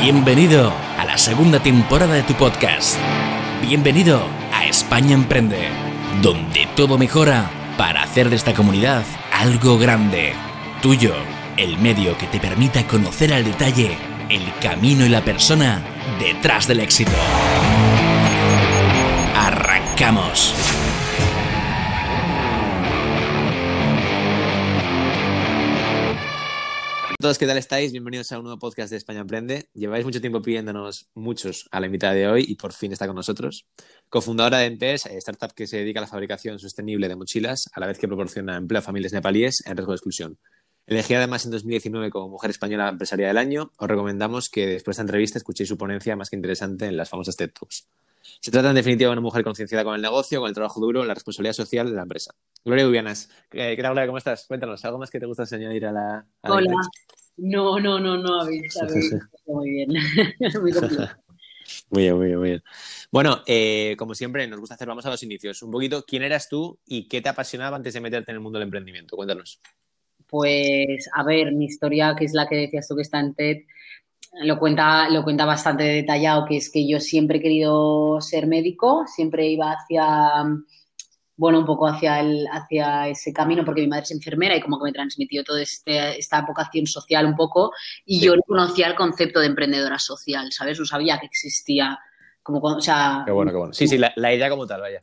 Bienvenido a la segunda temporada de tu podcast. Bienvenido a España Emprende, donde todo mejora para hacer de esta comunidad algo grande. Tuyo, el medio que te permita conocer al detalle el camino y la persona detrás del éxito. Arrancamos. Todos, ¿qué tal estáis? Bienvenidos a un nuevo podcast de España Emprende. Lleváis mucho tiempo pidiéndonos muchos a la invitada de hoy y por fin está con nosotros. Cofundadora de Empes, eh, startup que se dedica a la fabricación sostenible de mochilas, a la vez que proporciona empleo a familias nepalíes en riesgo de exclusión. Elegida además en 2019 como Mujer Española Empresaria del Año, os recomendamos que después de esta entrevista escuchéis su ponencia más que interesante en las famosas TED Talks. Se trata en definitiva de una mujer concienciada con el negocio, con el trabajo duro, la responsabilidad social de la empresa. Gloria Dubianas, ¿qué tal Gloria? ¿Cómo estás? Cuéntanos, ¿algo más que te gusta añadir a la... Hola. No, no, no, no, muy bien. muy Muy bien, muy bien, muy bien. Bueno, eh, como siempre, nos gusta hacer, vamos a los inicios. Un poquito, ¿quién eras tú y qué te apasionaba antes de meterte en el mundo del emprendimiento? Cuéntanos. Pues, a ver, mi historia, que es la que decías tú que está en TED, lo cuenta, lo cuenta bastante detallado, que es que yo siempre he querido ser médico, siempre iba hacia bueno, un poco hacia, el, hacia ese camino, porque mi madre es enfermera y como que me transmitió toda este, esta vocación social un poco, y yo no conocía el concepto de emprendedora social, ¿sabes? No sabía que existía. Como, o sea, qué bueno, qué bueno. Sí, sí, la, idea como tal, vaya.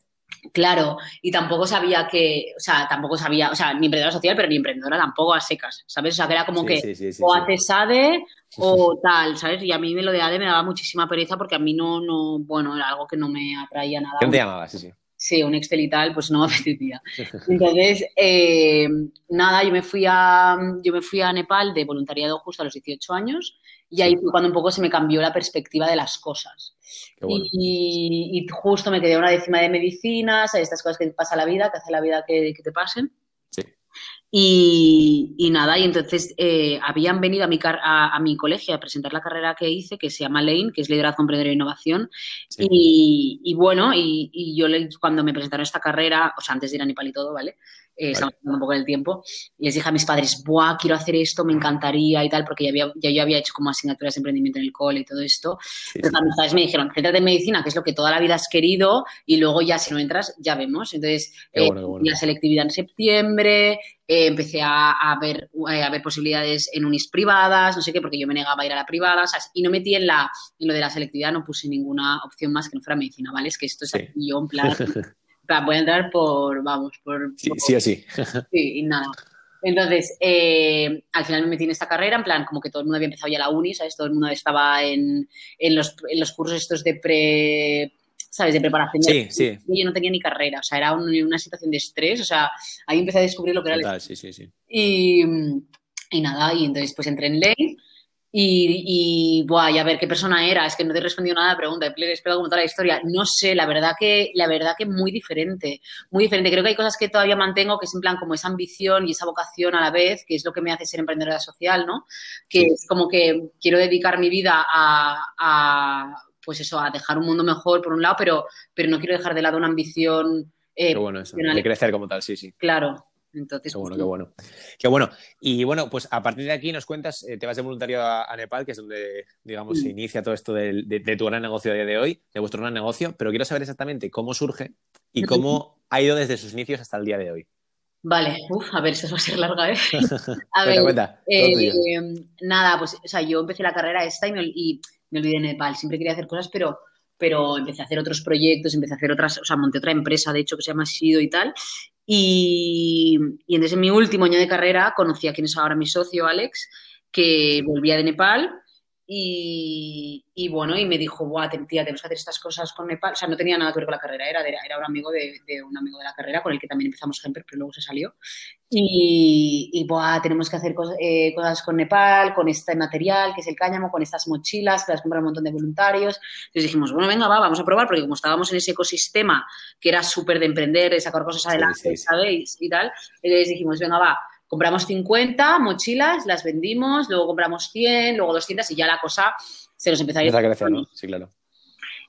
Claro, y tampoco sabía que, o sea, tampoco sabía, o sea, ni emprendedora social, pero ni emprendedora tampoco a secas, ¿sabes? O sea, que era como que o haces ADE o tal, ¿sabes? Y a mí me lo de ADE me daba muchísima pereza porque a mí no, no, bueno, era algo que no me atraía nada. ¿Quién te llamaba? Sí, sí. Sí, un Excel y tal, pues no me apetecía. Entonces, eh, nada, yo me, fui a, yo me fui a Nepal de voluntariado justo a los 18 años y ahí fue cuando un poco se me cambió la perspectiva de las cosas. Y, justo me quedé una décima de medicinas, estas cosas que te pasa la vida, que hace la vida que, que te pasen. Y, nada, y entonces eh, habían venido a mi, a, mi colegio a presentar la carrera que hice, que se llama Lane, que es Liderazgo Emprendedor e Innovación. Y, bueno, y, yo cuando me presentaron esta carrera, o sea, antes de ir a Nepal y todo, ¿vale? Eh, estamos hablando un poco del tiempo, y les dije a mis padres, ¡buah, quiero hacer esto, me encantaría y tal, porque ya, había, ya yo había hecho como asignaturas de emprendimiento en el cole y todo esto. Pero mis padres me dijeron, céntrate en medicina, que es lo que toda la vida has querido, y luego ya si no entras, ya vemos. Entonces, eh, la selectividad en septiembre, eh, empecé a, ver, a ver posibilidades en unis privadas, no sé qué, porque yo me negaba a ir a la privada, y no metí en, la, en lo de la selectividad, no puse ninguna opción más que no fuera medicina, ¿vale? Es que esto es yo en plan... voy a entrar por, vamos, por... Sí, sí o sí. Sí, y nada. Entonces, eh, al final me metí en esta carrera, en plan, como que todo el mundo había empezado ya la uni, ¿sabes? Todo el mundo estaba en, en, los, en los cursos estos de pre... ¿sabes? De preparación. Sí, sí. Y yo no tenía ni carrera, o sea, era una situación de estrés, o sea, ahí empecé a descubrir lo que era el... Sí, sí, sí. Y, y nada, y entonces pues entré en ley y, y, a ver qué persona era, es que no te he respondido nada a la pregunta, he esperado toda la historia. No sé, la verdad que, la verdad que muy diferente, muy diferente. Creo que hay cosas que todavía mantengo, que es en plan como esa ambición y esa vocación a la vez, que es lo que me hace ser emprendedora social, ¿no? Que es como que quiero dedicar mi vida a, pues eso, a dejar un mundo mejor por un lado, pero, pero no quiero dejar de lado una ambición. Eh, qué bueno eso, de crecer como tal, sí, sí. Claro, entonces, qué bueno, qué bueno. Qué bueno. Y bueno, pues a partir de aquí nos cuentas, eh, te vas de voluntario a, Nepal, que es donde, digamos, se inicia todo esto de, tu gran negocio a día de hoy, de vuestro gran negocio, pero quiero saber exactamente cómo surge y cómo ha ido desde sus inicios hasta el día de hoy. Vale, Uf, a ver, eso va a ser larga, ¿eh? A ver, eh, nada, pues, o sea, yo empecé la carrera esta y me, y me olvidé de Nepal. Siempre quería hacer cosas, pero pero empecé a hacer otros proyectos, empecé a hacer otras, o sea, monté otra empresa, de hecho, que se llama Sido y tal, y, y entonces en mi último año de carrera conocí a quien es ahora mi socio, Alex, que volvía de Nepal y, y, bueno, y me dijo, Buah, tía, tenemos que hacer estas cosas con Nepal. O sea, no tenía nada que ver con la carrera, era, era un amigo de, de, un amigo de la carrera con el que también empezamos Gemper, pero luego se salió. Y, y Buah, tenemos que hacer cosas, eh, cosas, con Nepal, con este material, que es el cáñamo, con estas mochilas, que las compran un montón de voluntarios. Entonces dijimos, bueno, venga, va, vamos a probar, porque como estábamos en ese ecosistema que era súper de emprender, de sacar cosas adelante, ¿sabéis? Y tal, entonces dijimos, venga, va compramos 50 mochilas, las vendimos, luego compramos 100, luego 200 y ya la cosa se nos empezó a ir. a crecer, ¿no? Sí, claro.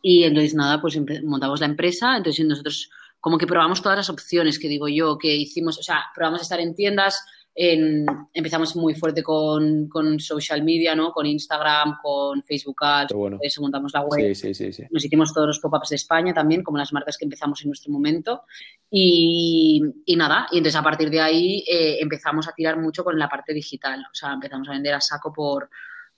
Y entonces nada, pues montamos la empresa, entonces nosotros como que probamos todas las opciones que digo yo, que hicimos, o sea, probamos estar en tiendas empezamos muy fuerte con, social media, ¿no? Con Instagram, con Facebook Ads, eso montamos la web. Sí, sí, sí, Nos hicimos todos los pop-ups de España también, como las marcas que empezamos en nuestro momento. Y, nada, y entonces a partir de ahí eh, empezamos a tirar mucho con la parte digital. O sea, empezamos a vender a saco por,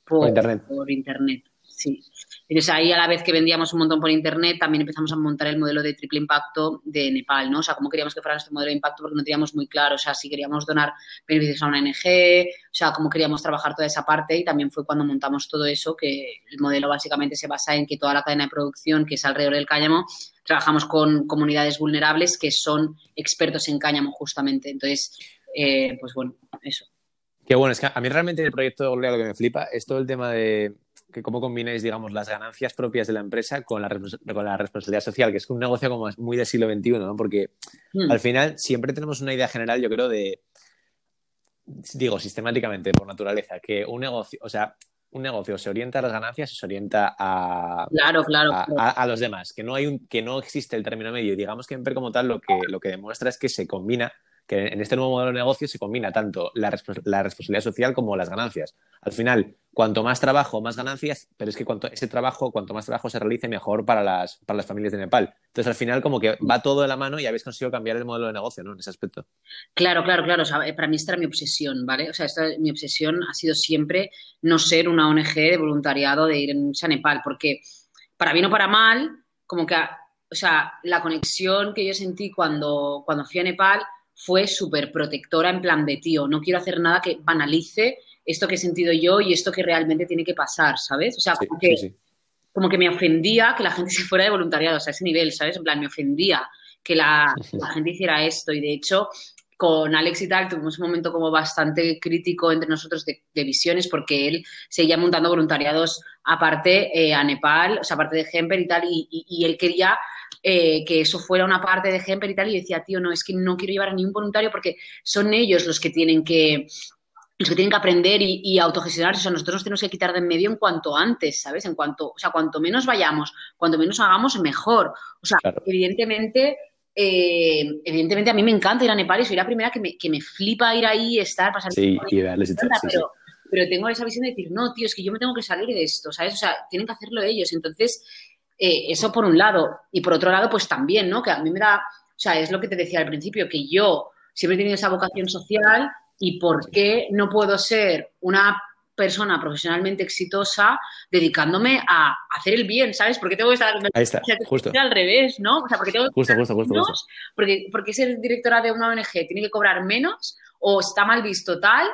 por, internet. Por internet, sí. Entonces ahí a la vez que vendíamos un montón por internet, también empezamos a montar el modelo de triple impacto de Nepal, ¿no? O sea, cómo queríamos que fuera nuestro modelo de impacto porque no teníamos muy claro, o sea, si queríamos donar beneficios a una ONG, o sea, cómo queríamos trabajar toda esa parte y también fue cuando montamos todo eso, que el modelo básicamente se basa en que toda la cadena de producción que es alrededor del cáñamo, trabajamos con comunidades vulnerables que son expertos en cáñamo justamente. Entonces, eh, pues bueno, eso. Qué bueno, es que a mí realmente el proyecto de lo que me flipa es todo el tema de que cómo combináis, digamos, las ganancias propias de la empresa con la, con la responsabilidad social, que es un negocio como muy del siglo XXI, ¿no? Porque hmm. al final siempre tenemos una idea general, yo creo, de, digo, sistemáticamente, por naturaleza, que un negocio, o sea, un negocio se orienta a las ganancias y se orienta a, claro, claro, a, los demás, que no, hay un, que no existe el término medio. Digamos que en como tal lo que, lo que demuestra es que se combina que en este nuevo modelo de negocio se combina tanto la, responsabilidad social como las ganancias. Al final, cuanto más trabajo, más ganancias, pero es que cuanto, ese trabajo, cuanto más trabajo se realice, mejor para las, para las familias de Nepal. Entonces, al final, como que va todo de la mano y habéis conseguido cambiar el modelo de negocio, ¿no? En ese aspecto. Claro, claro, claro. para mí esta era mi obsesión, ¿vale? O sea, esta, mi obsesión ha sido siempre no ser una ONG de voluntariado de ir a Nepal, porque para bien o para mal, como que, o sea, la conexión que yo sentí cuando, cuando fui a Nepal fue súper protectora en plan de, tío, no quiero hacer nada que banalice esto que he sentido yo y esto que realmente tiene que pasar, ¿sabes? O sea, como, que, como que me ofendía que la gente se fuera de voluntariado, o sea, a ese nivel, ¿sabes? En plan, me ofendía que la, gente hiciera esto y de hecho con Alex y tal tuvimos un momento como bastante crítico entre nosotros de, visiones porque él seguía montando voluntariados aparte eh, a Nepal, o sea, aparte de Hemper y tal, y él quería eh, que eso fuera una parte de Gemper y tal, y decía, tío, no, es que no quiero llevar a ningún voluntario porque son ellos los que tienen que los que tienen que aprender y, autogestionarse, o sea, nosotros nos tenemos que quitar de en medio en cuanto antes, ¿sabes? En cuanto, o sea, cuanto menos vayamos, cuanto menos hagamos, mejor. O sea, evidentemente, eh, evidentemente a mí me encanta ir a Nepal y soy la primera que me, que me flipa ir ahí, estar, pasar... Sí, y darles pero, pero tengo esa visión de decir, no, tío, es que yo me tengo que salir de esto, ¿sabes? O sea, tienen que hacerlo ellos. Entonces, eh, eso por un lado. Y por otro lado, pues también, ¿no? Que a mí me da, o sea, es lo que te decía al principio, que yo siempre he tenido esa vocación social y por qué no puedo ser una persona profesionalmente exitosa dedicándome a hacer el bien, ¿sabes? Porque tengo que estar Ahí está, justo. al revés, ¿no? O sea, porque tengo que justo, justo, justo, Porque, porque ser directora de una ONG tiene que cobrar menos o está mal visto tal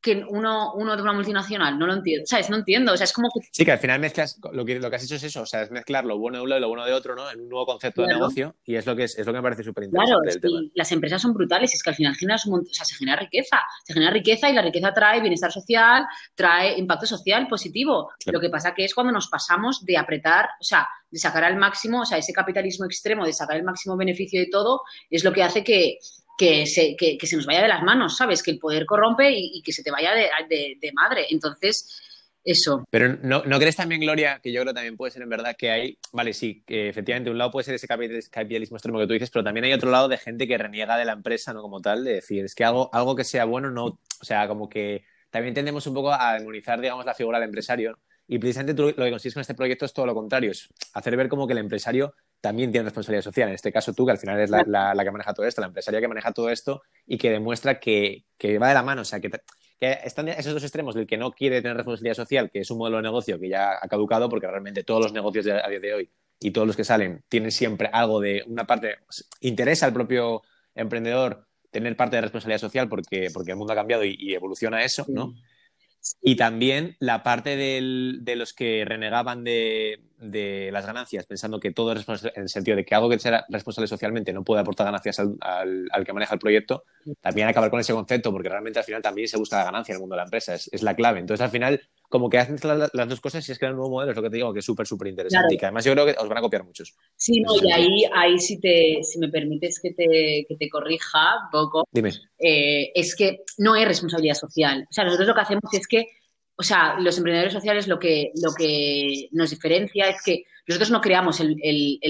que uno, uno de una multinacional, no lo entiendo, ¿sabes? No entiendo, o sea, es como que... Sí, que al final mezclas, lo que, lo que has hecho es eso, o sea, es mezclar lo bueno de uno y lo bueno de otro, ¿no? En un nuevo concepto de negocio y es lo que, es, es lo que me parece súper interesante claro, las empresas son brutales, es que al final generas o sea, se genera riqueza, se genera riqueza y la riqueza trae bienestar social, trae impacto social positivo. Lo que pasa que es cuando nos pasamos de apretar, o sea, de sacar al máximo, o sea, ese capitalismo extremo, de sacar el máximo beneficio de todo, es lo que hace que, que se, que, se nos vaya de las manos, ¿sabes? Que el poder corrompe y, que se te vaya de, madre. Entonces, eso. Pero ¿no, ¿no, crees también, Gloria, que yo creo también puede ser en verdad que hay, vale, sí, que efectivamente un lado puede ser ese capitalismo extremo que tú dices, pero también hay otro lado de gente que reniega de la empresa, ¿no? Como tal, de decir, es que algo, algo que sea bueno, no, o sea, como que también tendemos un poco a demonizar, digamos, la figura del empresario. Y precisamente tú lo que consigues con este proyecto es todo lo contrario, es hacer ver como que el empresario también tiene responsabilidad social. En este caso tú, que al final es la, que maneja todo esto, la empresaria que maneja todo esto y que demuestra que, va de la mano. O sea, que, están esos dos extremos del que no quiere tener responsabilidad social, que es un modelo de negocio que ya ha caducado, porque realmente todos los negocios a día de hoy y todos los que salen tienen siempre algo de una parte, interesa al propio emprendedor tener parte de responsabilidad social porque, porque el mundo ha cambiado y evoluciona eso, ¿no? Y también la parte de los que renegaban de, las ganancias, pensando que todo es responsable, en el sentido de que algo que sea responsable socialmente no puede aportar ganancias al, que maneja el proyecto, también acabar con ese concepto, porque realmente al final también se busca la ganancia en el mundo de la empresa, es, la clave. Entonces al final, como que hacen las, dos cosas y es que el nuevo modelo, es lo que te digo, que es súper, súper interesante y que además yo creo que os van a copiar muchos. Sí, no, y ahí, ahí si, te, si me permites que te, que te corrija un poco, Dime. Eh, es que no hay responsabilidad social. O sea, nosotros lo que hacemos es que o sea, los emprendedores sociales lo que, lo que nos diferencia es que nosotros no creamos el,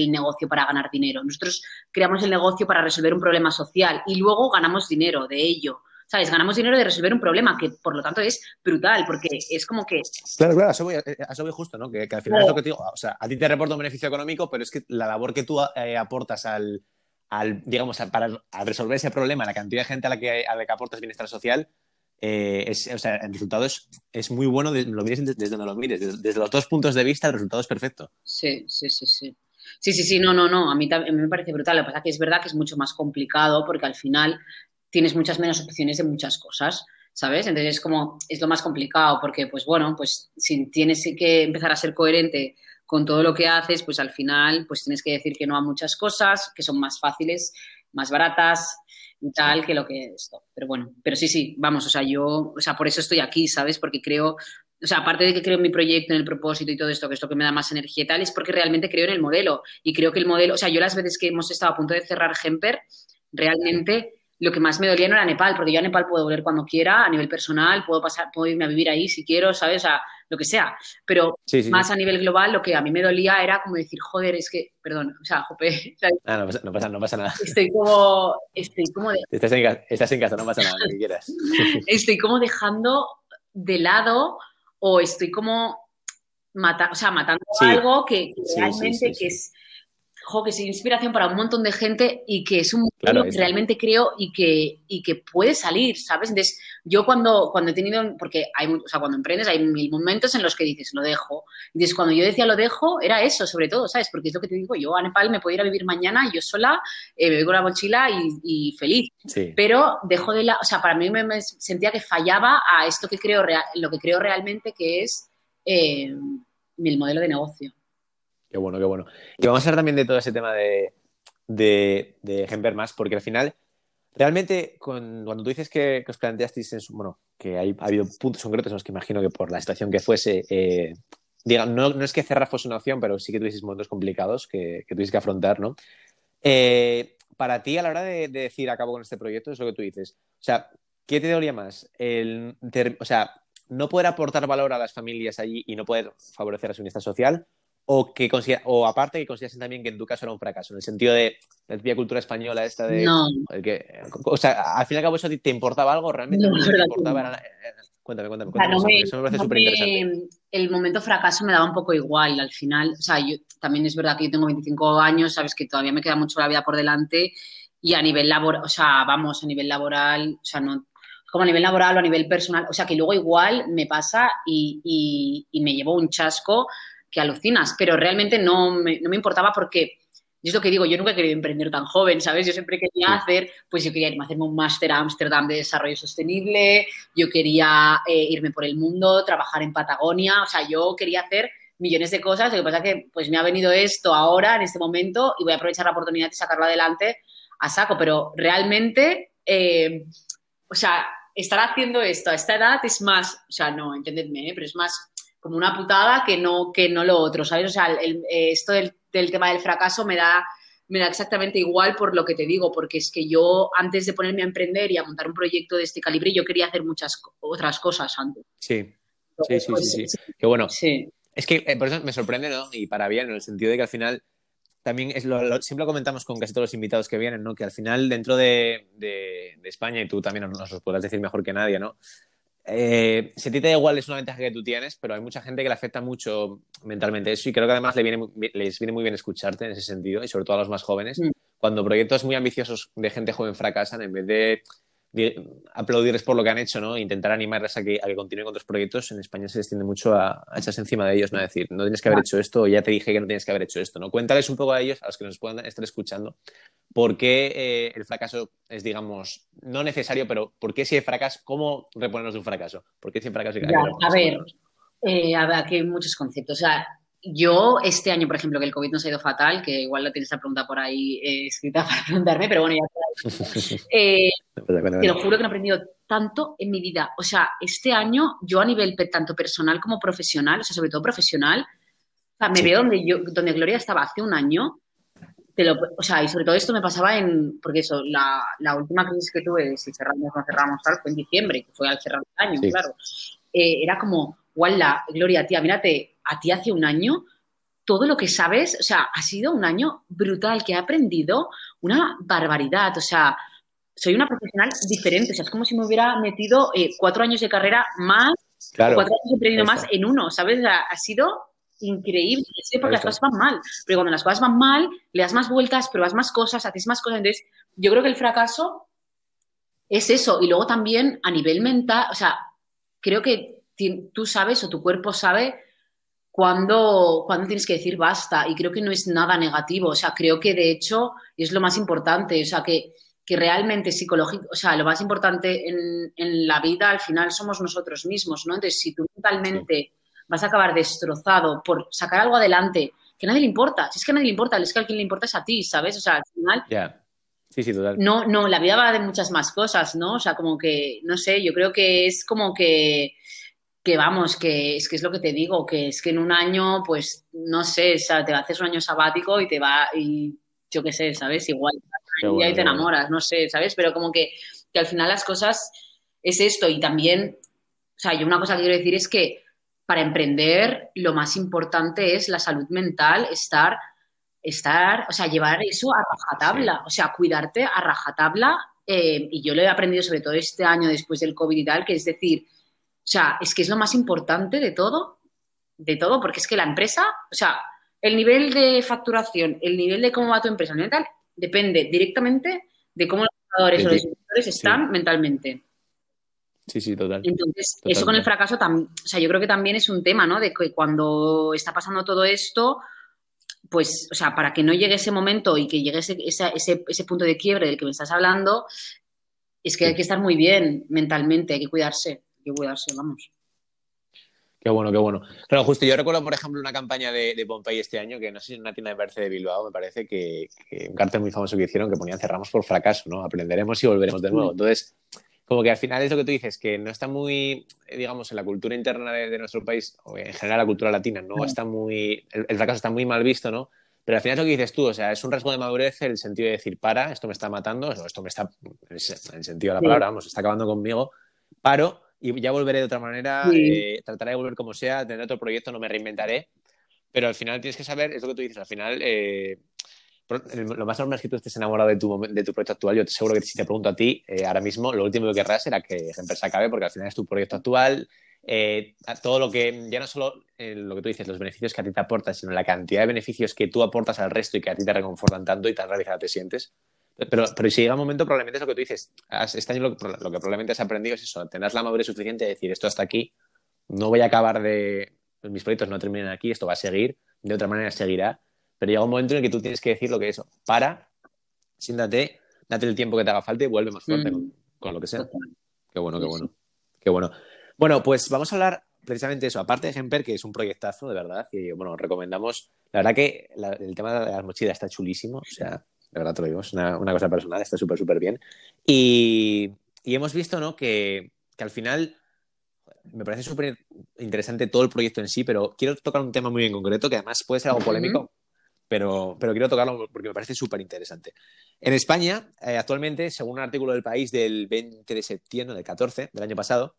negocio para ganar dinero, nosotros creamos el negocio para resolver un problema social y luego ganamos dinero de ello. ¿Sabes? Ganamos dinero de resolver un problema, que por lo tanto es brutal, porque es como que... Claro, claro, eso voy, eso voy justo, ¿no? Que, al final es lo que te digo, o sea, a ti te reporta un beneficio económico, pero es que la labor que tú eh, aportas al, al digamos, para resolver ese problema, la cantidad de gente a la que, a la que aportas bienestar social, eh, es, o sea, el resultado es, es muy bueno, lo mires desde donde lo mires, desde, los dos puntos de vista el resultado es perfecto. Sí, sí, sí, sí. Sí, sí, sí, no, no, no, a mí, mí me parece brutal. Lo que pasa es que es verdad que es mucho más complicado porque al final tienes muchas menos opciones de muchas cosas, ¿sabes? Entonces es como, es lo más complicado porque, pues bueno, pues si tienes que empezar a ser coherente con todo lo que haces, pues al final, pues tienes que decir que no a muchas cosas que son más fáciles, más baratas y tal que lo que esto. Pero bueno, pero sí, sí, vamos, o sea, yo, o sea, por eso estoy aquí, ¿sabes? Porque creo, o sea, aparte de que creo en mi proyecto, en el propósito y todo esto, que es lo que me da más energía y tal, es porque realmente creo en el modelo. Y creo que el modelo, o sea, yo las veces que hemos estado a punto de cerrar Gemper, realmente lo que más me dolía no era Nepal, porque yo a Nepal puedo volver cuando quiera, a nivel personal, puedo pasar, puedo irme a vivir ahí si quiero, ¿sabes? O sea, lo que sea. Pero más a nivel global, lo que a mí me dolía era como decir, joder, es que, perdón, o sea, jope. Ah, no, pasa, no, pasa, nada. Estoy como, estoy como estás, en, estás en casa, no pasa nada, lo que quieras. estoy como dejando de lado o estoy como mata, o sea, matando algo que, realmente que es que es inspiración para un montón de gente y que es un claro, que realmente creo y que, y que puede salir, ¿sabes? Entonces, yo cuando, cuando he tenido, porque hay, o sea, cuando emprendes hay mil momentos en los que dices, lo dejo. Entonces, cuando yo decía lo dejo, era eso, sobre todo, ¿sabes? Porque es lo que te digo, yo a Nepal me puedo ir a vivir mañana, yo sola, eh, me voy con la mochila y, feliz. Pero dejo de la, o sea, para mí me, sentía que fallaba a esto que creo, lo que creo realmente que es eh, el modelo de negocio. Qué bueno, qué bueno. Y vamos a hablar también de todo ese tema de, de, de más, porque al final, realmente, cuando tú dices que, os planteasteis, en bueno, que hay, ha habido puntos concretos en los que imagino que por la situación que fuese, eh, no, no, es que cerrar fuese una opción, pero sí que tuvieseis momentos complicados que, que que afrontar, ¿no? Eh, para ti, a la hora de, decir acabo con este proyecto, es lo que tú dices. O sea, ¿qué te dolía más? El, o sea, no poder aportar valor a las familias allí y no poder favorecer a su bienestar social o que o aparte que considerasen también que en tu caso era un fracaso, en el sentido de la típica cultura española esta de... No. que, o sea, al fin y al cabo eso te importaba algo, realmente no, te importaba... Eh, cuéntame, cuéntame, cuéntame eso, me parece súper interesante. El momento fracaso me daba un poco igual, al final, o sea, yo, también es verdad que yo tengo 25 años, sabes que todavía me queda mucho la vida por delante y a nivel laboral, o sea, vamos, a nivel laboral, o sea, no, como a nivel laboral o a nivel personal, o sea, que luego igual me pasa y, y, y me llevo un chasco que alucinas, pero realmente no me, no me importaba porque es lo que digo, yo nunca he querido emprender tan joven, ¿sabes? Yo siempre quería hacer, pues yo quería irme a hacerme un máster a Ámsterdam de desarrollo sostenible, yo quería eh, irme por el mundo, trabajar en Patagonia, o sea, yo quería hacer millones de cosas, lo que pasa es que pues me ha venido esto ahora, en este momento, y voy a aprovechar la oportunidad de sacarlo adelante a saco, pero realmente, eh, o sea, estar haciendo esto a esta edad es más, o sea, no, entendedme, ¿eh? pero es más como una putada que no, que no lo otro, ¿sabes? O sea, eh, esto del, tema del fracaso me da, me da exactamente igual por lo que te digo, porque es que yo antes de ponerme a emprender y a montar un proyecto de este calibre, yo quería hacer muchas otras cosas antes. Sí, sí, sí, sí, sí. Qué bueno. Sí. Es que eh, por eso me sorprende, ¿no? Y para bien, en el sentido de que al final también es lo, siempre lo comentamos con casi todos los invitados que vienen, ¿no? Que al final dentro de, de, de España, y tú también nos lo podrás decir mejor que nadie, ¿no? Eh, si a ti te da igual es una ventaja que tú tienes, pero hay mucha gente que le afecta mucho mentalmente eso y creo que además le viene, les viene muy bien escucharte en ese sentido y sobre todo a los más jóvenes. Mm. Cuando proyectos muy ambiciosos de gente joven fracasan, en vez de aplaudirles por lo que han hecho, ¿no? Intentar animarles a que, a que continúen con otros proyectos. En España se les tiende mucho a, echarse encima de ellos, ¿no? A decir, no tienes que haber hecho esto, o ya te dije que no tienes que haber hecho esto, ¿no? Cuéntales un poco a ellos, a los que nos puedan estar escuchando, por qué eh, el fracaso es, digamos, no necesario, pero por qué si hay fracaso, cómo reponernos de un fracaso? ¿Por qué si hay fracaso hay a ver, eh, a ver, aquí hay muchos conceptos. O sea, yo este año, por ejemplo, que el COVID nos ha ido fatal, que igual lo tienes la pregunta por ahí eh, escrita para preguntarme, pero bueno, ya eh, te lo juro que no he aprendido tanto en mi vida. O sea, este año yo a nivel tanto personal como profesional, o sea, sobre todo profesional, o sea, me veo donde, yo, donde Gloria estaba hace un año. Te lo, o sea, y sobre todo esto me pasaba en, porque eso, la, la última crisis que tuve, si cerramos o no cerramos tal, fue en diciembre, que fue al cerrar el año, claro. Eh, era como, la Gloria, tía, mírate, a ti hace un año, todo lo que sabes, o sea, ha sido un año brutal, que he aprendido una barbaridad, o sea, soy una profesional diferente. O sea, es como si me hubiera metido eh, cuatro años de carrera más, cuatro años de más en uno, ¿sabes? ha sido increíble, porque las cosas van mal. Pero cuando las cosas van mal, le das más vueltas, pruebas más cosas, haces más cosas. Entonces, yo creo que el fracaso es eso. Y luego también a nivel mental, o sea, creo que tú sabes o tu cuerpo sabe cuando, cuando tienes que decir basta. Y creo que no es nada negativo. O sea, creo que de hecho es lo más importante. O sea, que, que realmente psicológico, o sea, lo más importante en, en, la vida al final somos nosotros mismos, ¿no? Entonces, si tú mentalmente vas a acabar destrozado por sacar algo adelante que a nadie le importa. Si es que a nadie le importa, es que a quien le importa es a ti, ¿sabes? O sea, al final. Ya. Sí, sí, total. No, no, la vida va de muchas más cosas, ¿no? O sea, como que, no sé, yo creo que es como que que vamos, que es que es lo que te digo, que es que en un año, pues, no sé, o sea, te haces un año sabático y te va, y yo qué sé, ¿sabes? Igual, y ahí te enamoras, no sé, ¿sabes? Pero como que, que al final las cosas es esto y también, o sea, yo una cosa que quiero decir es que para emprender lo más importante es la salud mental, estar, estar, o sea, llevar eso a rajatabla, o sea, cuidarte a rajatabla. Eh, y yo lo he aprendido sobre todo este año después del COVID y tal, que es decir, o sea, es que es lo más importante de todo, de todo, porque es que la empresa, o sea, el nivel de facturación, el nivel de cómo va tu empresa depende directamente de cómo los jugadores o los inversores están mentalmente. Sí, sí, total. Entonces, eso con el fracaso, o sea, yo creo que también es un tema, ¿no? De que cuando está pasando todo esto, pues, o sea, para que no llegue ese momento y que llegue ese, ese, punto de quiebre del que me estás hablando, es que hay que estar muy bien mentalmente, hay que cuidarse, que cuidarse, vamos. Qué bueno, qué bueno. Claro, justo yo recuerdo, por ejemplo, una campaña de, de Pompey este año, que no sé si es una tienda de Berce de Bilbao, me parece que, un cartel muy famoso que hicieron que ponían cerramos por fracaso, ¿no? Aprenderemos y volveremos de nuevo. Entonces, como que al final es lo que tú dices, que no está muy, digamos, en la cultura interna de, nuestro país, o en general la cultura latina, no está muy, el, fracaso está muy mal visto, ¿no? Pero al final es lo que dices tú, o sea, es un rasgo de madurez el sentido de decir, para, esto me está matando, esto me está, en el sentido de la palabra, vamos, está acabando conmigo, paro y ya volveré de otra manera, eh, trataré de volver como sea, tener otro proyecto, no me reinventaré, pero al final tienes que saber, es lo que tú dices, al final eh, lo más normal es que tú estés enamorado de tu, de tu proyecto actual. Yo te seguro que si te pregunto a ti, eh, ahora mismo, lo último que querrás era que esa empresa acabe, porque al final es tu proyecto actual. Eh, todo lo que, ya no solo eh, lo que tú dices, los beneficios que a ti te aportan, sino la cantidad de beneficios que tú aportas al resto y que a ti te reconfortan tanto y tan realizado te sientes. Pero, pero si llega un momento, probablemente es lo que tú dices. este año lo, que probablemente has aprendido es eso, tener la madurez suficiente de decir esto hasta aquí, no voy a acabar de. Mis proyectos no terminan aquí, esto va a seguir, de otra manera seguirá pero llega un momento en el que tú tienes que decir lo que es. Para, siéntate, date el tiempo que te haga falta y vuelve más fuerte con, lo que sea. Qué bueno, qué bueno. Qué bueno. Bueno, pues vamos a hablar precisamente eso. Aparte de Gemper, que es un proyectazo, de verdad, y bueno, recomendamos. La verdad que el tema de las mochilas está chulísimo. O sea, de verdad te lo digo, es una, cosa personal, está súper, súper bien. Y, hemos visto, ¿no? Que, al final me parece súper interesante todo el proyecto en sí, pero quiero tocar un tema muy en concreto que además puede ser algo polémico, pero, pero quiero tocarlo porque me parece súper interesante. En España, eh, actualmente, según un artículo del país del 20 de septiembre, del 14 del año pasado,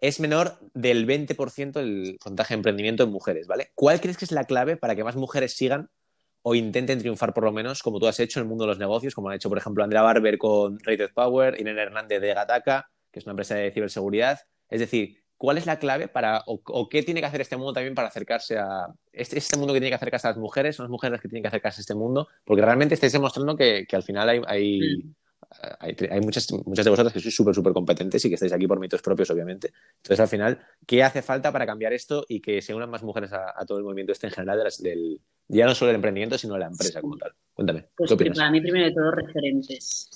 es menor del 20% el contagio de emprendimiento en mujeres, ¿vale? ¿Cuál crees que es la clave para que más mujeres sigan o intenten triunfar por lo menos, como tú has hecho en el mundo de los negocios, como han hecho, por ejemplo, Andrea Barber con Rated Power, Irene Hernández de Gataca, que es una empresa de ciberseguridad? Es decir, ¿cuál es la clave para, o, qué tiene que hacer este mundo también para acercarse a, este, este, mundo que tiene que acercarse a las mujeres, son las mujeres las que tienen que acercarse a este mundo, porque realmente estáis demostrando que, al final hay, hay, hay, muchas, muchas de vosotras que sois súper, súper competentes y que estáis aquí por méritos propios, obviamente. Entonces, al final, ¿qué hace falta para cambiar esto y que se unan más mujeres a, todo el movimiento este en general del, ya no solo del emprendimiento, sino de la empresa como tal? Cuéntame. Pues para mí, primero de todo, referentes.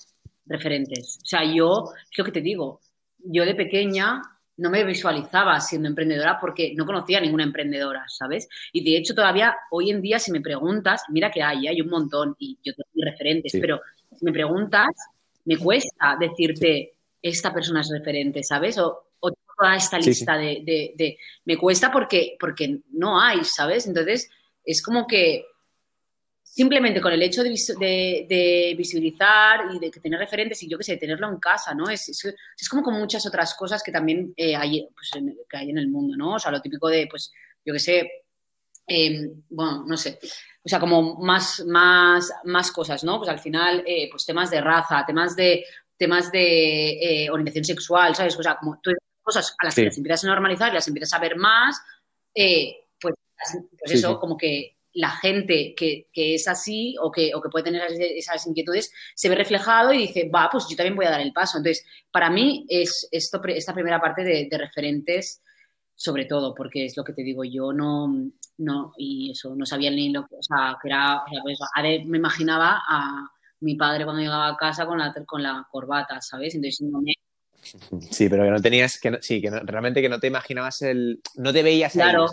Referentes. O sea, yo, es lo que te digo, yo de pequeña no me visualizaba siendo emprendedora porque no conocía a ninguna emprendedora, ¿sabes? Y de hecho todavía hoy en día si me preguntas, mira que hay, hay un montón y yo tengo referentes, pero si me preguntas, me cuesta decirte esta persona es referente, ¿sabes? O, toda esta lista De, Me cuesta porque, porque no hay, ¿sabes? Entonces es como que simplemente con el hecho de, visibilizar y de tener referentes y yo qué sé, tenerlo en casa, ¿no? Es, es, como con muchas otras cosas que también eh, hay, pues, en, que hay en el mundo, ¿no? O sea, lo típico de, pues, yo qué sé, em, bueno, no sé, o sea, como más, más, más cosas, ¿no? Pues al final, eh, pues temas de raza, temas de temas de eh, orientación sexual, ¿sabes? O sea, como todas cosas a las que las empiezas a normalizar y las empiezas a ver más, eh, pues, eso, como que la gente que, es así o que, o que puede tener esas, inquietudes se ve reflejado y dice, va, pues yo también voy a dar el paso. Entonces, para mí es esto, esta primera parte de, referentes, sobre todo, porque es lo que te digo, yo no, no y eso, no sabía ni lo que, o sea, que era, pues, me imaginaba a mi padre cuando llegaba a casa con la, con la corbata, ¿sabes? Entonces, no me, Sí, pero que no tenías, que sí, que realmente que no te imaginabas el, no te veías ahí. Claro,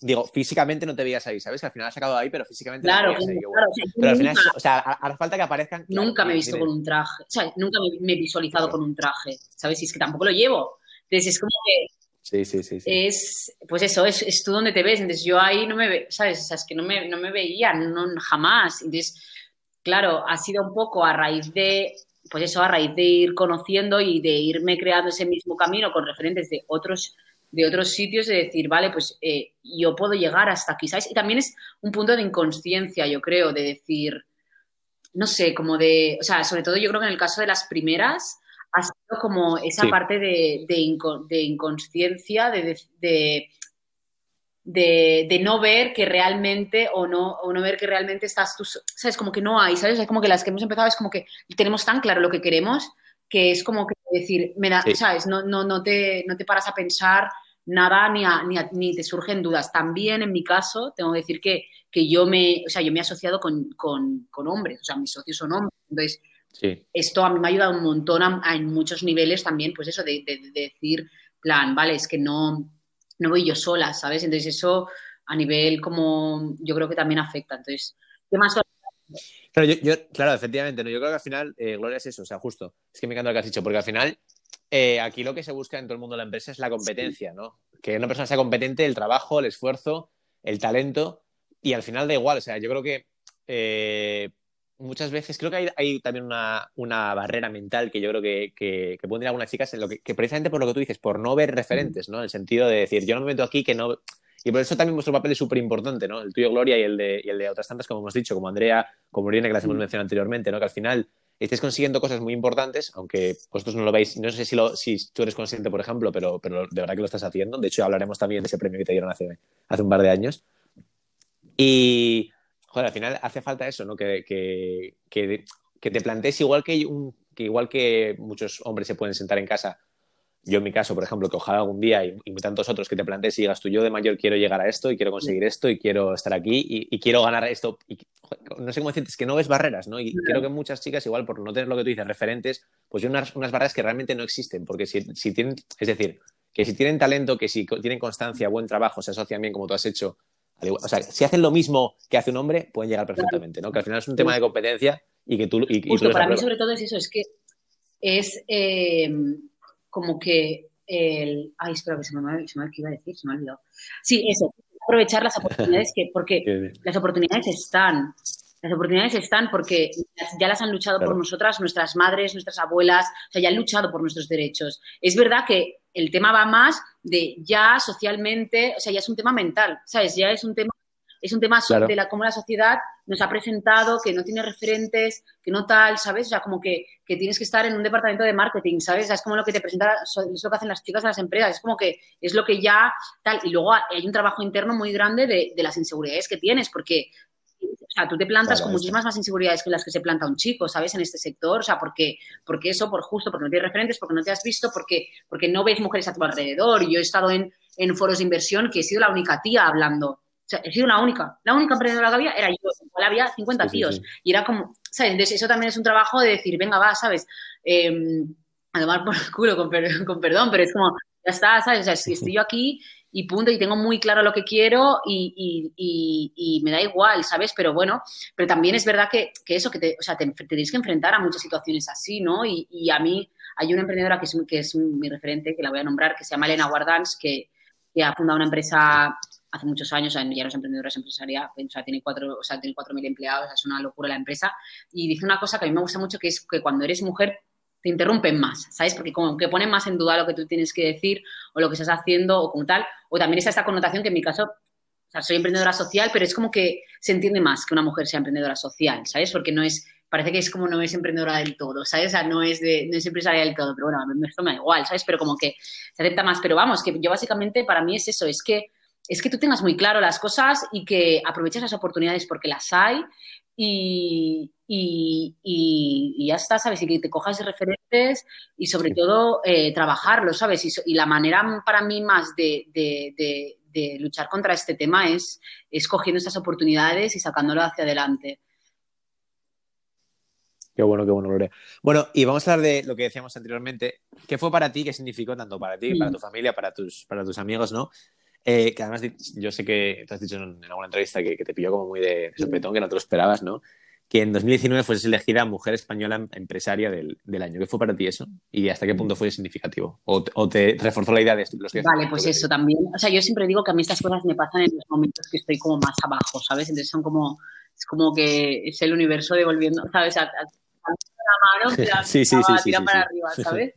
digo, físicamente no te veías ahí, ¿sabes? Que al final has sacado ahí, pero físicamente claro, no te veías ahí. Claro, pero al final, o sea, hace falta que aparezcan. nunca me he visto con un traje, o sea, nunca me, he visualizado con un traje, ¿sabes? Y es que tampoco lo llevo. Entonces es como que Sí, sí, sí, Es, pues eso, es, es, tú donde te ves. Entonces yo ahí no me, ve, ¿sabes? O sea, es que no me, no me veía, no, jamás. Entonces, claro, ha sido un poco a raíz de pues eso, a raíz de ir conociendo y de irme creando ese mismo camino con referentes de otros de otros sitios, de decir, vale, pues eh, yo puedo llegar hasta aquí, ¿sabes? Y también es un punto de inconsciencia, yo creo, de decir, no sé, como de, o sea, sobre todo yo creo que en el caso de las primeras, ha sido como esa parte de, de, inconsciencia, de, de, no ver que realmente o no, o no ver que realmente estás tú, sabes, como que no hay, ¿sabes? Es como que las que hemos empezado es como que tenemos tan claro lo que queremos que es como que decir, me ¿sabes? No, no, no, te, no te paras a pensar nada ni, ni, ni, te surgen dudas. También en mi caso, tengo que decir que, que yo, me, o sea, yo me he asociado con, con, con hombres, o sea, mis socios son hombres. Entonces, esto a mí me ha ayudado un montón en muchos niveles también, pues eso, de, de, de decir, plan, vale, es que no, no voy yo sola, ¿sabes? Entonces eso a nivel como yo creo que también afecta. Entonces, ¿qué más? Claro, yo, claro efectivamente, ¿no? yo creo que al final, eh, Gloria, es eso, o sea, justo, es que me encanta lo que has dicho, porque al final eh, aquí lo que se busca en todo el mundo de la empresa es la competencia, ¿no? Que una persona sea competente, el trabajo, el esfuerzo, el talento, y al final da igual, o sea, yo creo que eh, muchas veces creo que hay, también una, barrera mental que yo creo que, que, que pueden tener algunas chicas en lo que, precisamente por lo que tú dices, por no ver referentes, ¿no? En el sentido de decir, yo no me meto aquí que no... Y por eso también vuestro papel es súper importante, ¿no? El tuyo, Gloria, y el, de, y el de otras tantas, como hemos dicho, como Andrea, como Irene, que las hemos mencionado anteriormente, ¿no? Que al final estés consiguiendo cosas muy importantes, aunque vosotros no lo veis, no sé si, lo, si tú eres consciente, por ejemplo, pero, pero de verdad que lo estás haciendo. De hecho, hablaremos también de ese premio que te dieron hace, hace un par de años. Y, joder, al final hace falta eso, ¿no? Que, que, que, te plantees igual que, un, que igual que muchos hombres se pueden sentar en casa. Yo en mi caso, por ejemplo, que ojalá algún día y, tantos otros que te plantees y digas tú, yo de mayor quiero llegar a esto y quiero conseguir esto y quiero estar aquí y, quiero ganar esto. Y, no sé cómo decirte, es que no ves barreras, ¿no? Y creo que muchas chicas, igual por no tener lo que tú dices, referentes, pues hay unas, unas barreras que realmente no existen, porque si, si tienen, es decir, que si tienen talento, que si tienen constancia, buen trabajo, se asocian bien como tú has hecho o sea, si hacen lo mismo que hace un hombre, pueden llegar perfectamente, ¿no? Que al final es un tema de competencia y que tú... Y, Justo, para mí sobre todo es eso, es que es eh, como que el... Ay, espera, que se me, se me iba a decir, se me ha olvidado. Sí, eso, aprovechar las oportunidades que... Porque las oportunidades están, las oportunidades están porque ya las han luchado por nosotras, nuestras madres, nuestras abuelas, o sea, ya han luchado por nuestros derechos. Es verdad que el tema va más de ya socialmente, o sea, ya es un tema mental, ¿sabes? Ya es un tema, es un tema de la, cómo la sociedad nos ha presentado, que no tiene referentes, que no tal, ¿sabes? O sea, como que, tienes que estar en un departamento de marketing, ¿sabes? O sea, es como lo que te presenta, es lo que hacen las chicas en las empresas, es como que es lo que ya tal. Y luego hay un trabajo interno muy grande de, de las inseguridades que tienes, porque o sea, tú te plantas con muchísimas más inseguridades que las que se planta un chico, ¿sabes? En este sector, o sea, porque, porque eso, por justo, porque no tienes referentes, porque no te has visto, porque, porque no ves mujeres a tu alrededor. Yo he estado en, en foros de inversión que he sido la única tía hablando. O sea, he sido la única. La única emprendedora que había era yo. Igual había 50 tíos. Y era como, ¿sabes? Entonces, eso también es un trabajo de decir, venga, va, ¿sabes? Eh, a tomar por el culo, con, con, perdón, pero es como, ya está, ¿sabes? O sea, si estoy yo aquí y punto, y tengo muy claro lo que quiero y, y, y, me da igual, ¿sabes? Pero bueno, pero también es verdad que, que eso, que te, o sea, te, tienes que enfrentar a muchas situaciones así, ¿no? Y, a mí hay una emprendedora que es, que es mi referente, que la voy a nombrar, que se llama Elena Guardans, que, que ha fundado una empresa hace muchos años, ya no es emprendedora, es empresaria, o sea, tiene cuatro, o sea, tiene 4.000 empleados, es una locura la empresa, y dice una cosa que a mí me gusta mucho, que es que cuando eres mujer te interrumpen más, ¿sabes? Porque como que ponen más en duda lo que tú tienes que decir o lo que estás haciendo o como tal. O también está esta connotación que en mi caso, o sea, soy emprendedora social, pero es como que se entiende más que una mujer sea emprendedora social, ¿sabes? Porque no es parece que es como no es emprendedora del todo, ¿sabes? O sea, no es, de, no es empresaria del todo, pero bueno, esto me da igual, ¿sabes? Pero como que se acepta más. Pero vamos, que yo básicamente para mí es eso, es que es que tú tengas muy claro las cosas y que aproveches las oportunidades porque las hay y, y, ya está, ¿sabes? Y que te cojas referentes y sobre todo eh, trabajarlo, ¿sabes? Y, la manera para mí más de, luchar contra este tema es, es cogiendo estas oportunidades y sacándolo hacia adelante. Qué bueno, qué bueno, Gloria. Bueno, y vamos a hablar de lo que decíamos anteriormente. ¿Qué fue para ti? ¿Qué significó tanto para ti, para mm. tu familia, para tus, para tus amigos, no? Eh, que además yo sé que te has dicho en, alguna entrevista que, te pilló como muy de, sopetón, que no te lo esperabas, ¿no? Que en 2019 fueses elegida mujer española empresaria del, del, año. ¿Qué fue para ti eso? ¿Y hasta qué punto fue significativo? ¿O, te reforzó la idea de los que Vale, pues eso también. O sea, yo siempre digo que a mí estas cosas me pasan en los momentos que estoy como más abajo, ¿sabes? Entonces son como, es como que es el universo devolviendo, ¿sabes? A, la mano, tira, sí, sí, sí, tira para arriba, ¿sabes?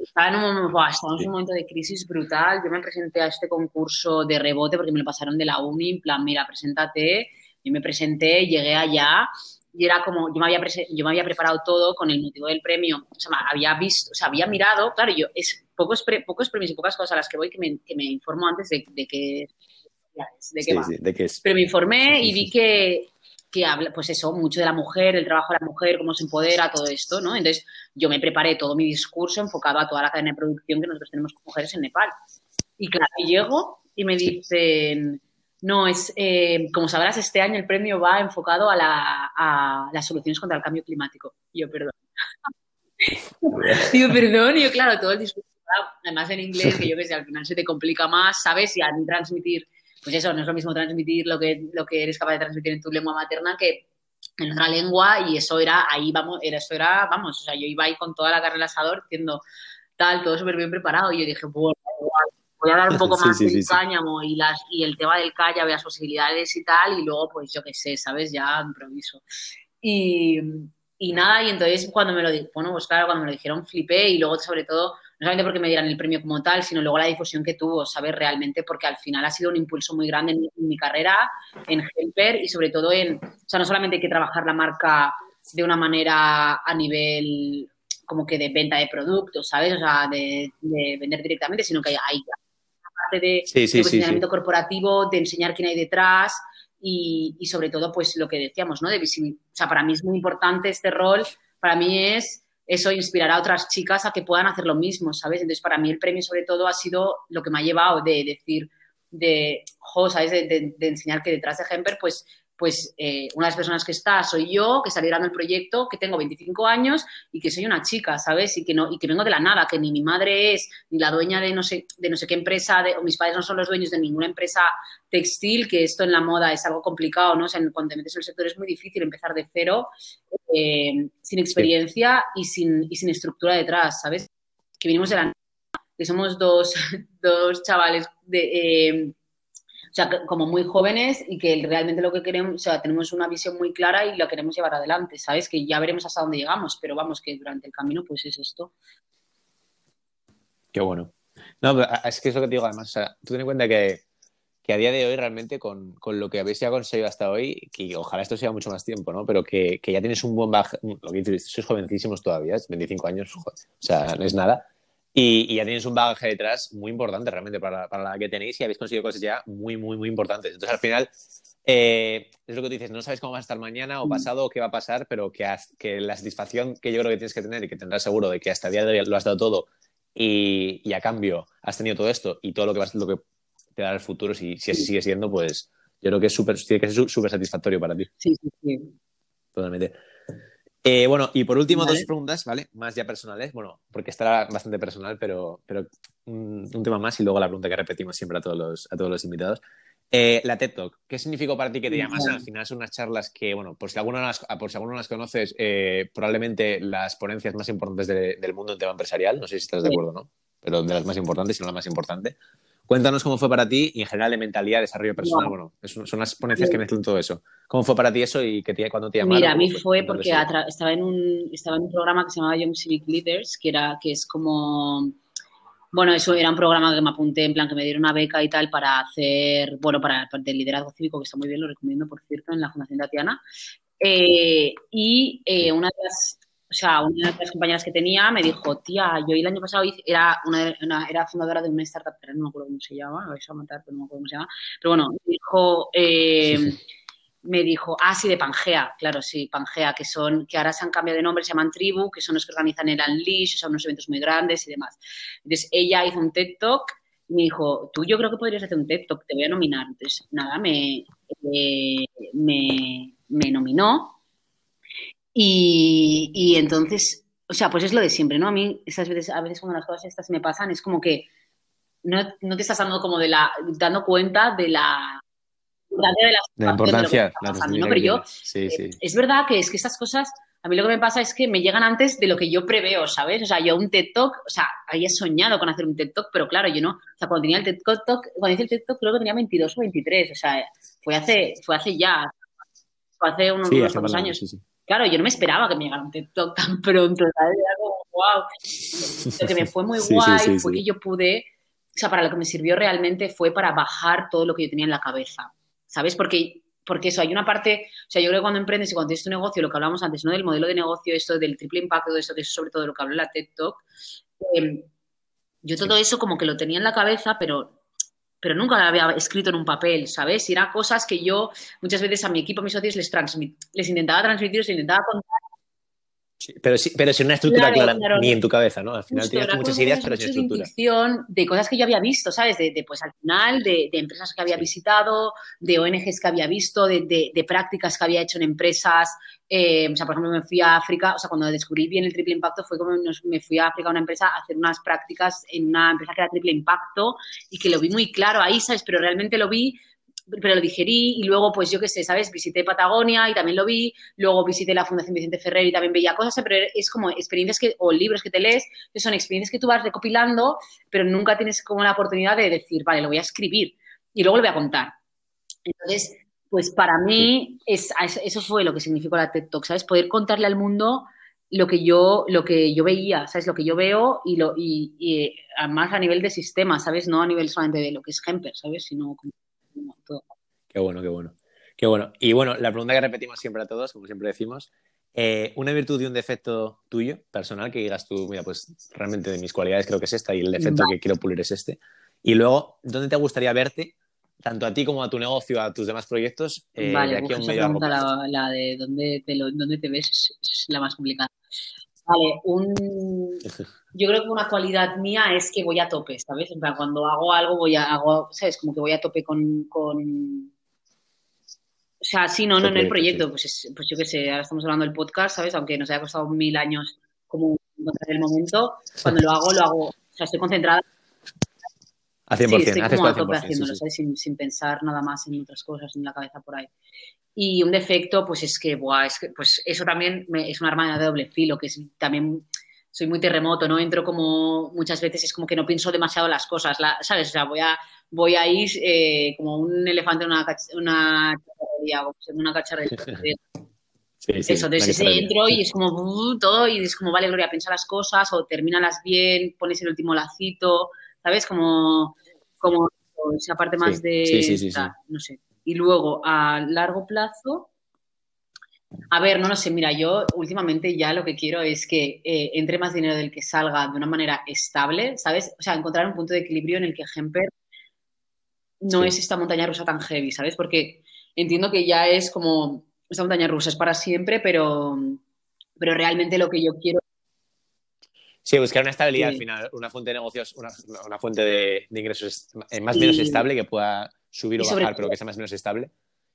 Estaba en, un, en un momento de crisis brutal. Yo me presenté a este concurso de rebote porque me lo pasaron de la uni, en plan, mira, preséntate. Yo me presenté, llegué allá y era como, yo me había, yo me había preparado todo con el motivo del premio. O sea, había visto, o sea, había mirado, claro, yo, es pocos, pocos premios y pocas cosas a las que voy que me, que me informo antes de, de que de qué va. de qué es. Pero me informé y vi que que habla, pues eso, mucho de la mujer, el trabajo de la mujer, cómo se empodera, todo esto, ¿no? Entonces, yo me preparé todo mi discurso enfocado a toda la cadena de producción que nosotros tenemos con mujeres en Nepal. Y claro, llego y me dicen, no, es, eh, como sabrás, este año el premio va enfocado a, la, a las soluciones contra el cambio climático. Y yo, perdón. Digo, perdón, y yo, claro, todo el discurso, además en inglés, que yo que sé, al final se te complica más, ¿sabes? Y a mí transmitir pues eso, no es lo mismo transmitir lo que, lo que eres capaz de transmitir en tu lengua materna que en otra lengua y eso era, ahí vamos, era, eso era, vamos, o sea, yo iba ahí con toda la carne al asador diciendo tal, todo súper bien preparado y yo dije, bueno, voy a dar un poco más de cáñamo y, las, y el tema del calla, las posibilidades y tal, y luego, pues yo qué sé, ¿sabes? Ya improviso. Y, y nada, y entonces cuando me lo bueno, pues claro, cuando me lo dijeron flipé y luego sobre todo no solamente porque me dieran el premio como tal, sino luego la difusión que tuvo, ¿sabes? Realmente, porque al final ha sido un impulso muy grande en mi, carrera, en Helper y sobre todo en, o sea, no solamente hay que trabajar la marca de una manera a nivel como que de venta de productos, ¿sabes? O sea, de, vender directamente, sino que hay, una parte de, posicionamiento corporativo, de enseñar quién hay detrás y, y, sobre todo, pues lo que decíamos, ¿no? De O sea, para mí es muy importante este rol, para mí es eso inspirará a otras chicas a que puedan hacer lo mismo, ¿sabes? Entonces, para mí el premio sobre todo ha sido lo que me ha llevado de decir, de, jo, ¿sabes? De, enseñar que detrás de Hemper, pues pues eh, una de las personas que está soy yo, que está liderando el proyecto, que tengo 25 años y que soy una chica, ¿sabes? Y que, no, y que vengo de la nada, que ni mi madre es ni la dueña de no sé, de no sé qué empresa, de, o mis padres no son los dueños de ninguna empresa textil, que esto en la moda es algo complicado, ¿no? O sea, cuando te metes en el sector es muy difícil empezar de cero, eh, sin experiencia y sin, y sin estructura detrás, ¿sabes? Que venimos de la nada, que somos dos, dos chavales de... Eh, o sea, como muy jóvenes y que realmente lo que queremos, o sea, tenemos una visión muy clara y la queremos llevar adelante, ¿sabes? Que ya veremos hasta dónde llegamos, pero vamos, que durante el camino pues es esto. Qué bueno. No, es que es lo que te digo, además, o sea, tú ten en cuenta que, que a día de hoy realmente con, con, lo que habéis ya conseguido hasta hoy, que ojalá esto sea mucho más tiempo, ¿no? Pero que, que ya tienes un buen baje, lo que dices, sois jovencísimos todavía, 25 años, o sea, no es nada y, ya tenéis un bagaje detrás muy importante realmente para, para, la que tenéis y habéis conseguido cosas ya muy, muy, muy importantes. Entonces, al final, eh, es lo que tú dices, no sabes cómo va a estar mañana o mm. pasado o qué va a pasar, pero que, que la satisfacción que yo creo que tienes que tener y que tendrás seguro de que hasta el día de hoy lo has dado todo y, y a cambio has tenido todo esto y todo lo que, vas, lo que te dará el futuro, si, si así sigue siendo, pues yo creo que es súper, tiene que ser súper satisfactorio para ti. Sí, sí, sí. Totalmente. Eh, bueno, y por último, dos preguntas, ¿vale? Más ya personales, bueno, porque estará bastante personal, pero, pero un, tema más y luego la pregunta que repetimos siempre a todos los, a todos los invitados. Eh, la TED Talk, ¿qué significó para ti que te llamasen? Al final son unas charlas que, bueno, por si alguno las, por si alguno las conoces, eh, probablemente las ponencias más importantes del mundo en tema empresarial, no sé si estás de acuerdo no, pero de las más importantes, si no la más importante. Cuéntanos cómo fue para ti y en general de mentalidad, desarrollo personal. Bueno, son las ponencias que mezclan todo eso. ¿Cómo fue para ti eso y que te, cuando te llamaron? Mira, a mí fue, porque estaba en, un, estaba en un programa que se llamaba Young Civic Leaders, que, era, que es como... Bueno, eso era un programa que me apunté, en plan que me dieron una beca y tal para hacer, bueno, para, el liderazgo cívico, que está muy bien, lo recomiendo, por cierto, en la Fundación Tatiana. Eh, y eh, una de las o sea, una de las compañeras que tenía me dijo, tía, yo el año pasado era, una, era fundadora de una startup, pero no me acuerdo cómo se llama, lo vais a matar, pero no me acuerdo cómo se llama. Pero bueno, me dijo, eh, me dijo, ah, sí, de Pangea, claro, sí, Pangea, que son, que ahora se han cambiado de nombre, se llaman Tribu, que son los que organizan el Unleash, o sea, unos eventos muy grandes y demás. Entonces, ella hizo un TED Talk y me dijo, tú yo creo que podrías hacer un TED Talk, te voy a nominar. Entonces, nada, me, eh, me, me nominó y, entonces, o sea, pues es lo de siempre, ¿no? A mí, esas veces, a veces cuando las cosas estas me pasan, es como que no, no te estás dando como de la, dando cuenta de la de la, importancia, ¿no? Pero yo, eh, es verdad que es que estas cosas, a mí lo que me pasa es que me llegan antes de lo que yo preveo, ¿sabes? O sea, yo un TED Talk, o sea, había soñado con hacer un TED Talk, pero claro, yo no, o sea, cuando tenía el TED Talk, cuando hice el TED Talk creo que tenía 22 o 23, o sea, fue hace, fue hace ya, fue hace unos, unos años. Sí, Claro, yo no me esperaba que me llegara un TikTok tan pronto, ¿sabes? wow. Lo que me fue muy guay fue que yo pude, o sea, para lo que me sirvió realmente fue para bajar todo lo que yo tenía en la cabeza, ¿sabes? Porque, porque eso, hay una parte, o sea, yo creo que cuando emprendes y cuando tienes tu negocio, lo que hablábamos antes, ¿no? Del modelo de negocio, esto del triple impacto, de eso, que es sobre todo lo que habló la TikTok, em, yo todo eso como que lo tenía en la cabeza, pero pero nunca la había escrito en un papel, ¿sabes? Y eran cosas que yo muchas veces a mi equipo, a mis socios, les, les intentaba transmitir, les intentaba contar pero, sí, pero sin una estructura clara ni en tu cabeza, ¿no? Al final tienes muchas ideas, pero sin estructura. De, de cosas que yo había visto, ¿sabes? De, pues al final, de, empresas que había visitado, de ONGs que había visto, de, prácticas que había hecho en empresas. Eh, o sea, por ejemplo, me fui a África, o sea, cuando descubrí bien el triple impacto fue como me fui a África a una empresa a hacer unas prácticas en una empresa que era triple impacto y que lo vi muy claro ahí, ¿sabes? Pero realmente lo vi pero lo digerí y luego, pues yo qué sé, ¿sabes? Visité Patagonia y también lo vi, luego visité la Fundación Vicente Ferrer y también veía cosas, pero es como experiencias que, o libros que te lees, que son experiencias que tú vas recopilando, pero nunca tienes como la oportunidad de decir, vale, lo voy a escribir y luego lo voy a contar. Entonces, pues para mí es, eso fue lo que significó la TED Talk, ¿sabes? Poder contarle al mundo lo que yo, lo que yo veía, ¿sabes? Lo que yo veo y, lo, y, y además a nivel de sistema, ¿sabes? No a nivel solamente de lo que es Hemper, ¿sabes? Sino como Qué bueno, qué bueno. Qué bueno. Y bueno, la pregunta que repetimos siempre a todos, como siempre decimos, eh, una virtud y un defecto tuyo, personal, que digas tú, mira, pues realmente de mis cualidades creo que es esta y el defecto que quiero pulir es este. Y luego, ¿dónde te gustaría verte, tanto a ti como a tu negocio, a tus demás proyectos, eh, vale, de aquí a un medio la, la, de dónde te, dónde te ves es la más complicada. Vale, un... yo creo que una cualidad mía es que voy a tope, ¿sabes? En plan, cuando hago algo, voy a, hago, ¿sabes? Como que voy a tope con... con... O sea, sí, no, no en el proyecto, pues, pues yo qué sé, ahora estamos hablando del podcast, ¿sabes? Aunque nos haya costado mil años como encontrar el momento, cuando lo hago, lo hago, o sea, estoy concentrada. A 100%, sí, estoy como a tope haciéndolo, ¿sabes? Sin, sin pensar nada más en otras cosas, en la cabeza por ahí. Y un defecto, pues es que, buah, es que, pues eso también es una arma de doble filo, que es también soy muy terremoto, ¿no? Entro como muchas veces es como que no pienso demasiado las cosas, ¿sabes? O sea, voy a, voy a ir eh, como un elefante en una, una cacharrería, una cacharrería. Sí, sí, Eso, entonces entro y es como uh, todo y es como, vale, Gloria, piensa las cosas o termínalas bien, pones el último lacito, ¿sabes? Como, como esa parte más de... no sé. Y luego, a largo plazo, a ver, no lo sé, mira, yo últimamente ya lo que quiero es que eh, entre más dinero del que salga de una manera estable, ¿sabes? O sea, encontrar un punto de equilibrio en el que Hemper no es esta montaña rusa tan heavy, ¿sabes? Porque entiendo que ya es como, esta montaña rusa es para siempre, pero, pero realmente lo que yo quiero Sí, buscar una estabilidad al final, una fuente de negocios, una, fuente de, ingresos más o menos estable que pueda subir o bajar, pero que sea más o menos estable.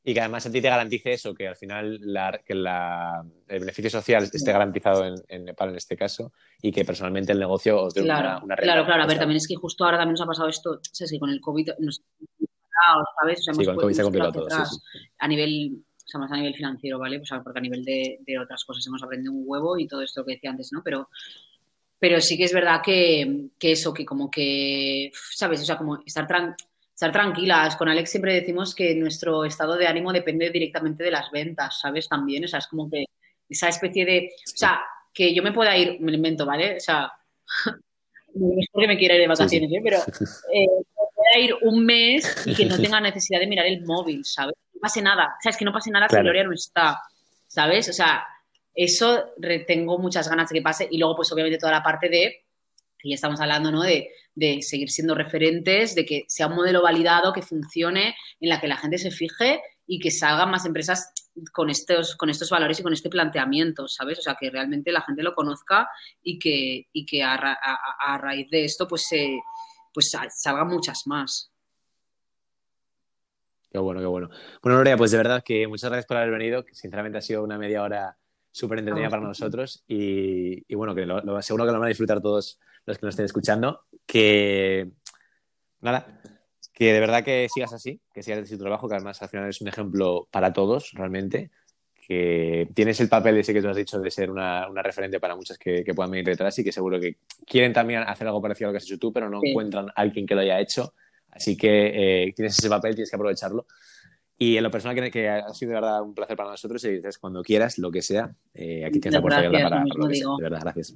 Y que además a ti te garantice eso, que al final que el beneficio social esté garantizado en, Nepal en este caso y que personalmente el negocio os dé una, una Claro, claro. A ver, también es que justo ahora también nos ha pasado esto, ¿sabes? Que con el COVID nos ¿sabes? sí, con el COVID se ha complicado todo. Sí, A nivel, o sea, más a nivel financiero, ¿vale? Pues porque a nivel de, de, otras cosas hemos aprendido un huevo y todo esto que decía antes, ¿no? Pero, pero sí que es verdad que, que eso, que como que, ¿sabes? O sea, como estar tranquilo estar tranquilas. Con Alex siempre decimos que nuestro estado de ánimo depende directamente de las ventas, ¿sabes? También, o sea, es como que esa especie de, o sea, que yo me pueda ir, me lo invento, ¿vale? O sea, no es porque me quiera ir de vacaciones, ¿eh? pero eh, pueda ir un mes y que no tenga necesidad de mirar el móvil, ¿sabes? No pase nada, o sea, es que no pase nada si Gloria no está. ¿sabes? O sea, eso tengo muchas ganas de que pase y luego pues obviamente toda la parte de, y ya estamos hablando, ¿no? De, de seguir siendo referentes, de que sea un modelo validado, que funcione, en la que la gente se fije y que salgan más empresas con estos, con estos valores y con este planteamiento, ¿sabes? O sea, que realmente la gente lo conozca y que, y que a, raíz de esto pues, se, pues salgan muchas más. Qué bueno, qué bueno. Bueno, Lorea, pues de verdad que muchas gracias por haber venido, que sinceramente ha sido una media hora súper entretenida para nosotros y, bueno, que lo, seguro que lo van a disfrutar todos los que nos estén escuchando. Que nada, que de verdad que sigas así, que sigas así tu trabajo, que además al final es un ejemplo para todos realmente, que tienes el papel ese que tú has dicho de ser una, referente para muchas que, puedan venir detrás y que seguro que quieren también hacer algo parecido a lo que has hecho tú, pero no encuentran a alguien que lo haya hecho. Así que eh, tienes ese papel, tienes que aprovecharlo. Y en lo personal, que, que, ha sido de verdad un placer para nosotros. Y dices, cuando quieras, lo que sea, eh, aquí tienes la puerta abierta para, para lo que sea. De verdad, gracias.